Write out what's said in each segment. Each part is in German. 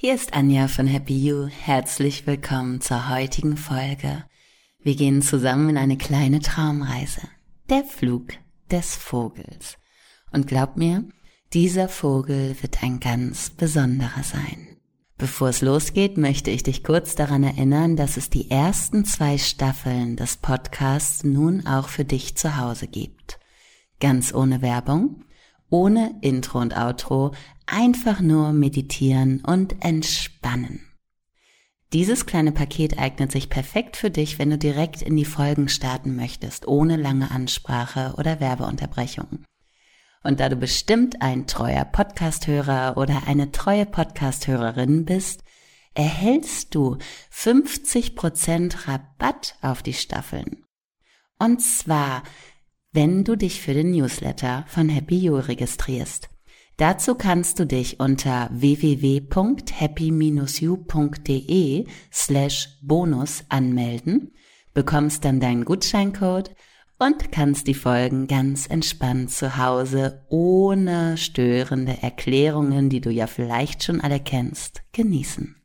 Hier ist Anja von Happy You. Herzlich willkommen zur heutigen Folge. Wir gehen zusammen in eine kleine Traumreise. Der Flug des Vogels. Und glaub mir, dieser Vogel wird ein ganz besonderer sein. Bevor es losgeht, möchte ich dich kurz daran erinnern, dass es die ersten zwei Staffeln des Podcasts nun auch für dich zu Hause gibt. Ganz ohne Werbung, ohne Intro und Outro, einfach nur meditieren und entspannen. Dieses kleine Paket eignet sich perfekt für dich, wenn du direkt in die Folgen starten möchtest, ohne lange Ansprache oder Werbeunterbrechungen. Und da du bestimmt ein treuer Podcasthörer oder eine treue Podcasthörerin bist, erhältst du 50% Rabatt auf die Staffeln. Und zwar, wenn du dich für den Newsletter von Happy You registrierst. Dazu kannst du dich unter www.happy-you.de slash bonus anmelden, bekommst dann deinen Gutscheincode und kannst die Folgen ganz entspannt zu Hause ohne störende Erklärungen, die du ja vielleicht schon alle kennst, genießen.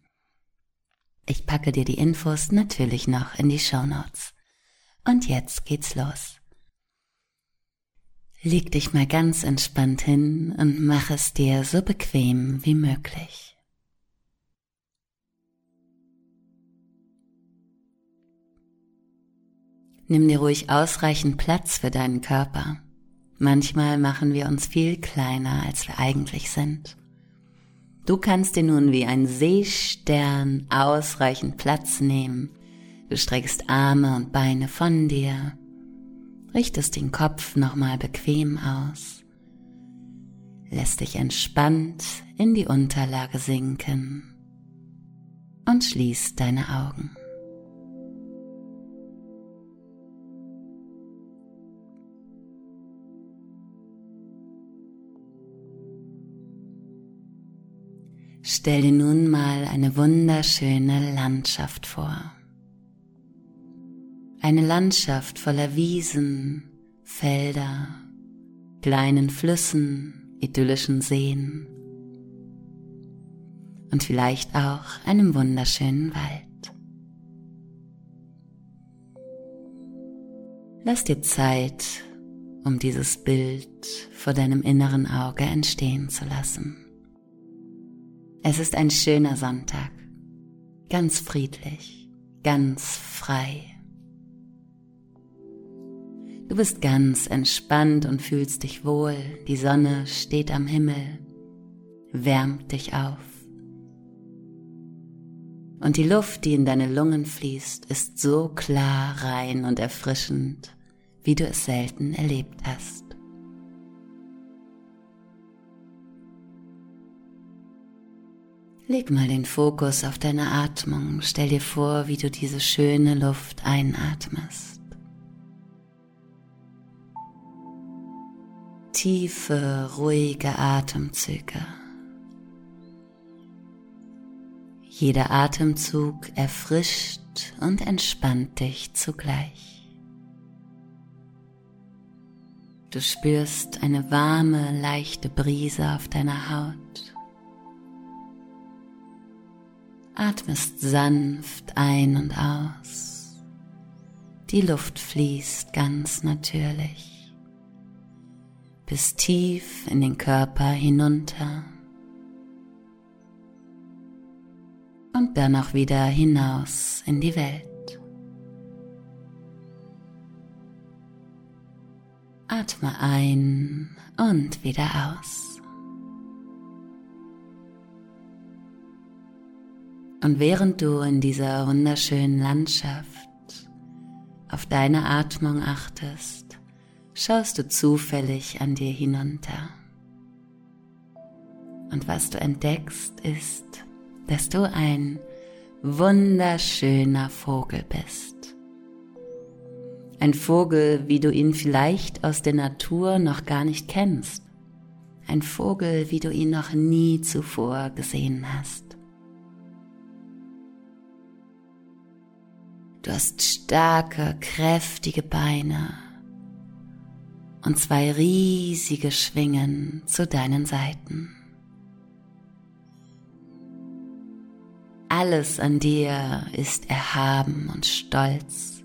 Ich packe dir die Infos natürlich noch in die Show Notes. Und jetzt geht's los. Leg dich mal ganz entspannt hin und mach es dir so bequem wie möglich. Nimm dir ruhig ausreichend Platz für deinen Körper. Manchmal machen wir uns viel kleiner, als wir eigentlich sind. Du kannst dir nun wie ein Seestern ausreichend Platz nehmen. Du streckst Arme und Beine von dir richtest den Kopf nochmal bequem aus, lässt dich entspannt in die Unterlage sinken und schließt deine Augen. Stell dir nun mal eine wunderschöne Landschaft vor. Eine Landschaft voller Wiesen, Felder, kleinen Flüssen, idyllischen Seen und vielleicht auch einem wunderschönen Wald. Lass dir Zeit, um dieses Bild vor deinem inneren Auge entstehen zu lassen. Es ist ein schöner Sonntag, ganz friedlich, ganz frei. Du bist ganz entspannt und fühlst dich wohl. Die Sonne steht am Himmel, wärmt dich auf. Und die Luft, die in deine Lungen fließt, ist so klar, rein und erfrischend, wie du es selten erlebt hast. Leg mal den Fokus auf deine Atmung. Stell dir vor, wie du diese schöne Luft einatmest. Tiefe, ruhige Atemzüge. Jeder Atemzug erfrischt und entspannt dich zugleich. Du spürst eine warme, leichte Brise auf deiner Haut. Atmest sanft ein und aus. Die Luft fließt ganz natürlich bis tief in den Körper hinunter und dann auch wieder hinaus in die Welt. Atme ein und wieder aus. Und während du in dieser wunderschönen Landschaft auf deine Atmung achtest, schaust du zufällig an dir hinunter. Und was du entdeckst, ist, dass du ein wunderschöner Vogel bist. Ein Vogel, wie du ihn vielleicht aus der Natur noch gar nicht kennst. Ein Vogel, wie du ihn noch nie zuvor gesehen hast. Du hast starke, kräftige Beine und zwei riesige Schwingen zu deinen Seiten. Alles an dir ist erhaben und stolz.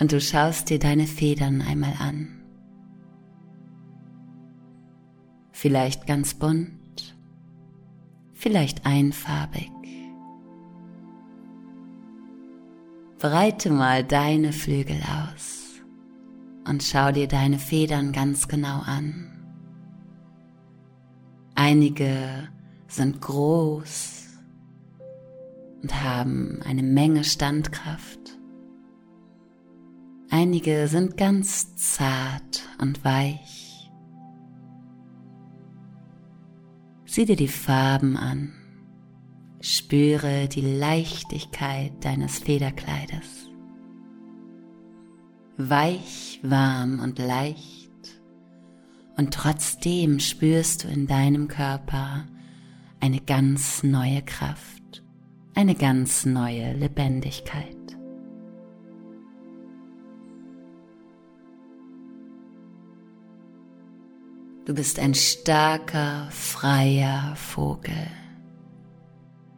Und du schaust dir deine Federn einmal an. Vielleicht ganz bunt, vielleicht einfarbig. Breite mal deine Flügel aus und schau dir deine Federn ganz genau an. Einige sind groß und haben eine Menge Standkraft. Einige sind ganz zart und weich. Sieh dir die Farben an. Spüre die Leichtigkeit deines Federkleides. Weich, warm und leicht. Und trotzdem spürst du in deinem Körper eine ganz neue Kraft, eine ganz neue Lebendigkeit. Du bist ein starker, freier Vogel.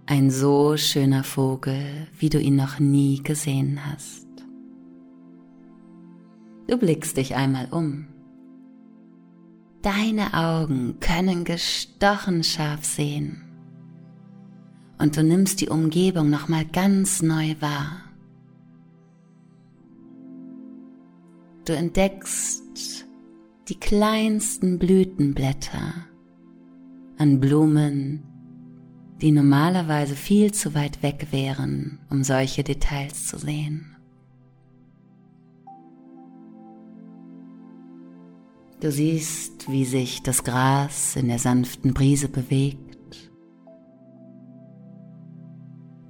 Ein so schöner Vogel, wie du ihn noch nie gesehen hast. Du blickst dich einmal um. Deine Augen können gestochen scharf sehen. Und du nimmst die Umgebung nochmal ganz neu wahr. Du entdeckst die kleinsten Blütenblätter an Blumen, die normalerweise viel zu weit weg wären, um solche Details zu sehen. Du siehst, wie sich das Gras in der sanften Brise bewegt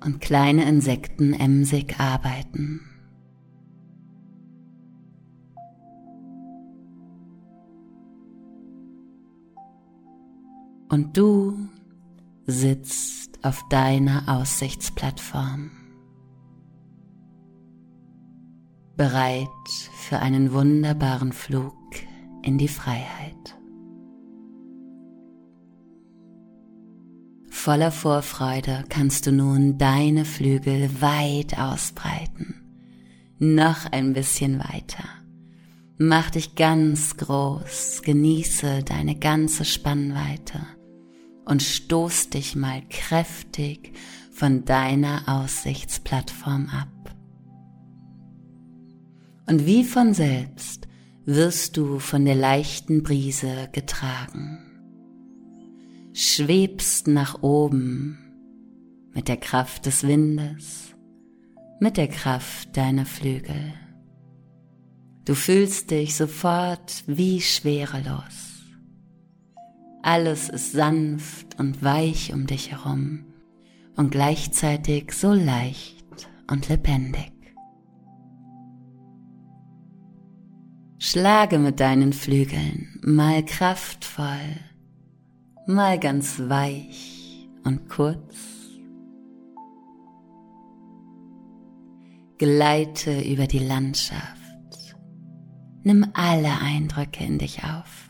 und kleine Insekten emsig arbeiten. Und du sitzt auf deiner Aussichtsplattform, bereit für einen wunderbaren Flug in die Freiheit. Voller Vorfreude kannst du nun deine Flügel weit ausbreiten, noch ein bisschen weiter. Mach dich ganz groß, genieße deine ganze Spannweite und stoß dich mal kräftig von deiner Aussichtsplattform ab. Und wie von selbst wirst du von der leichten Brise getragen, schwebst nach oben mit der Kraft des Windes, mit der Kraft deiner Flügel. Du fühlst dich sofort wie schwerelos. Alles ist sanft und weich um dich herum und gleichzeitig so leicht und lebendig. Schlage mit deinen Flügeln mal kraftvoll, mal ganz weich und kurz. Gleite über die Landschaft. Nimm alle Eindrücke in dich auf.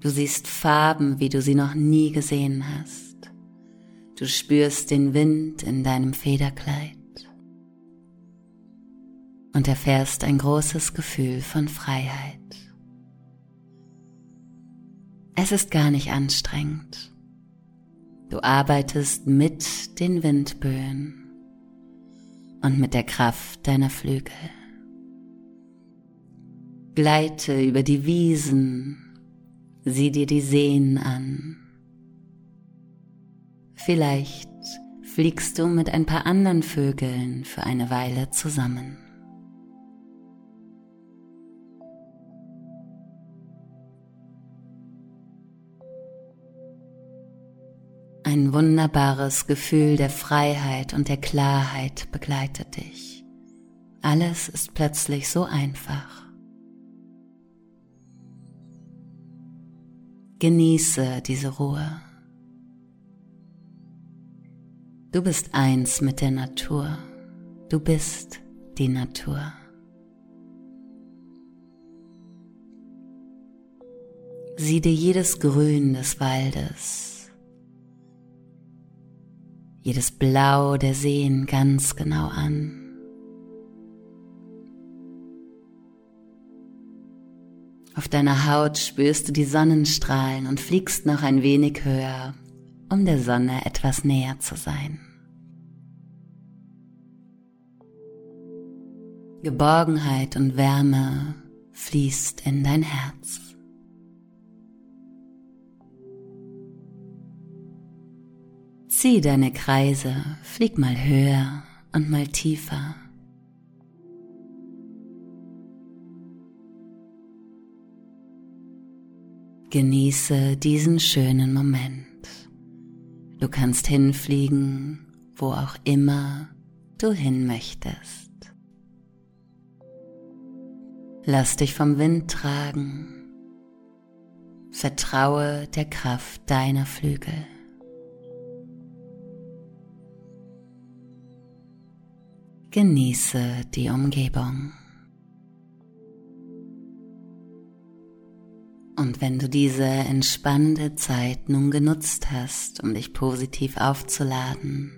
Du siehst Farben, wie du sie noch nie gesehen hast. Du spürst den Wind in deinem Federkleid und erfährst ein großes Gefühl von Freiheit. Es ist gar nicht anstrengend. Du arbeitest mit den Windböen und mit der Kraft deiner Flügel. Gleite über die Wiesen Sieh dir die Seen an. Vielleicht fliegst du mit ein paar anderen Vögeln für eine Weile zusammen. Ein wunderbares Gefühl der Freiheit und der Klarheit begleitet dich. Alles ist plötzlich so einfach. Genieße diese Ruhe. Du bist eins mit der Natur. Du bist die Natur. Sieh dir jedes Grün des Waldes, jedes Blau der Seen ganz genau an. Auf deiner Haut spürst du die Sonnenstrahlen und fliegst noch ein wenig höher, um der Sonne etwas näher zu sein. Geborgenheit und Wärme fließt in dein Herz. Zieh deine Kreise, flieg mal höher und mal tiefer. Genieße diesen schönen Moment. Du kannst hinfliegen, wo auch immer du hin möchtest. Lass dich vom Wind tragen. Vertraue der Kraft deiner Flügel. Genieße die Umgebung. Und wenn du diese entspannende Zeit nun genutzt hast, um dich positiv aufzuladen,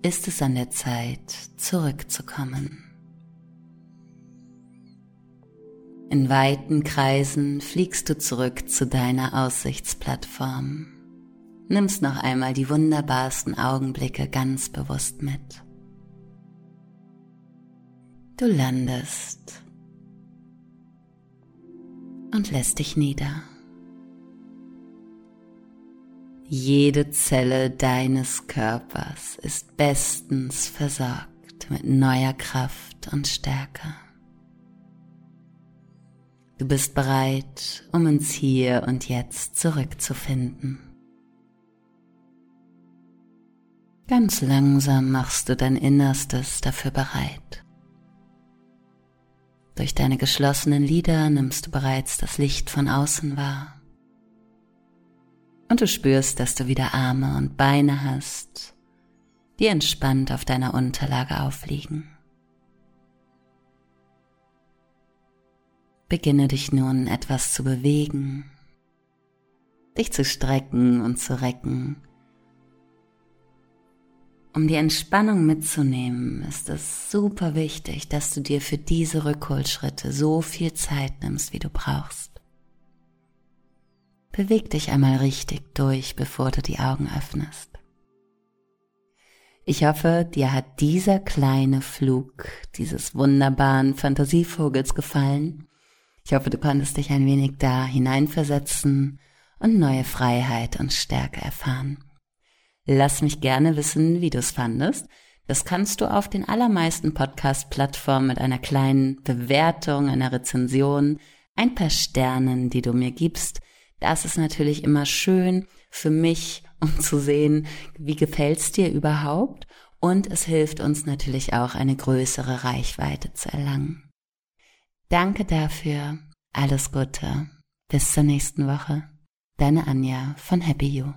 ist es an der Zeit, zurückzukommen. In weiten Kreisen fliegst du zurück zu deiner Aussichtsplattform, nimmst noch einmal die wunderbarsten Augenblicke ganz bewusst mit. Du landest und lässt dich nieder. Jede Zelle deines Körpers ist bestens versorgt mit neuer Kraft und Stärke. Du bist bereit, um ins Hier und Jetzt zurückzufinden. Ganz langsam machst du dein Innerstes dafür bereit. Durch deine geschlossenen Lider nimmst du bereits das Licht von außen wahr. Und du spürst, dass du wieder Arme und Beine hast, die entspannt auf deiner Unterlage aufliegen. Beginne dich nun etwas zu bewegen, dich zu strecken und zu recken um die Entspannung mitzunehmen, ist es super wichtig, dass du dir für diese Rückholschritte so viel Zeit nimmst, wie du brauchst. Beweg dich einmal richtig durch, bevor du die Augen öffnest. Ich hoffe, dir hat dieser kleine Flug dieses wunderbaren Fantasievogels gefallen. Ich hoffe, du konntest dich ein wenig da hineinversetzen und neue Freiheit und Stärke erfahren. Lass mich gerne wissen, wie du es fandest. Das kannst du auf den allermeisten Podcast-Plattformen mit einer kleinen Bewertung, einer Rezension, ein paar Sternen, die du mir gibst. Das ist natürlich immer schön für mich, um zu sehen, wie gefällt's dir überhaupt. Und es hilft uns natürlich auch, eine größere Reichweite zu erlangen. Danke dafür. Alles Gute. Bis zur nächsten Woche. Deine Anja von Happy You.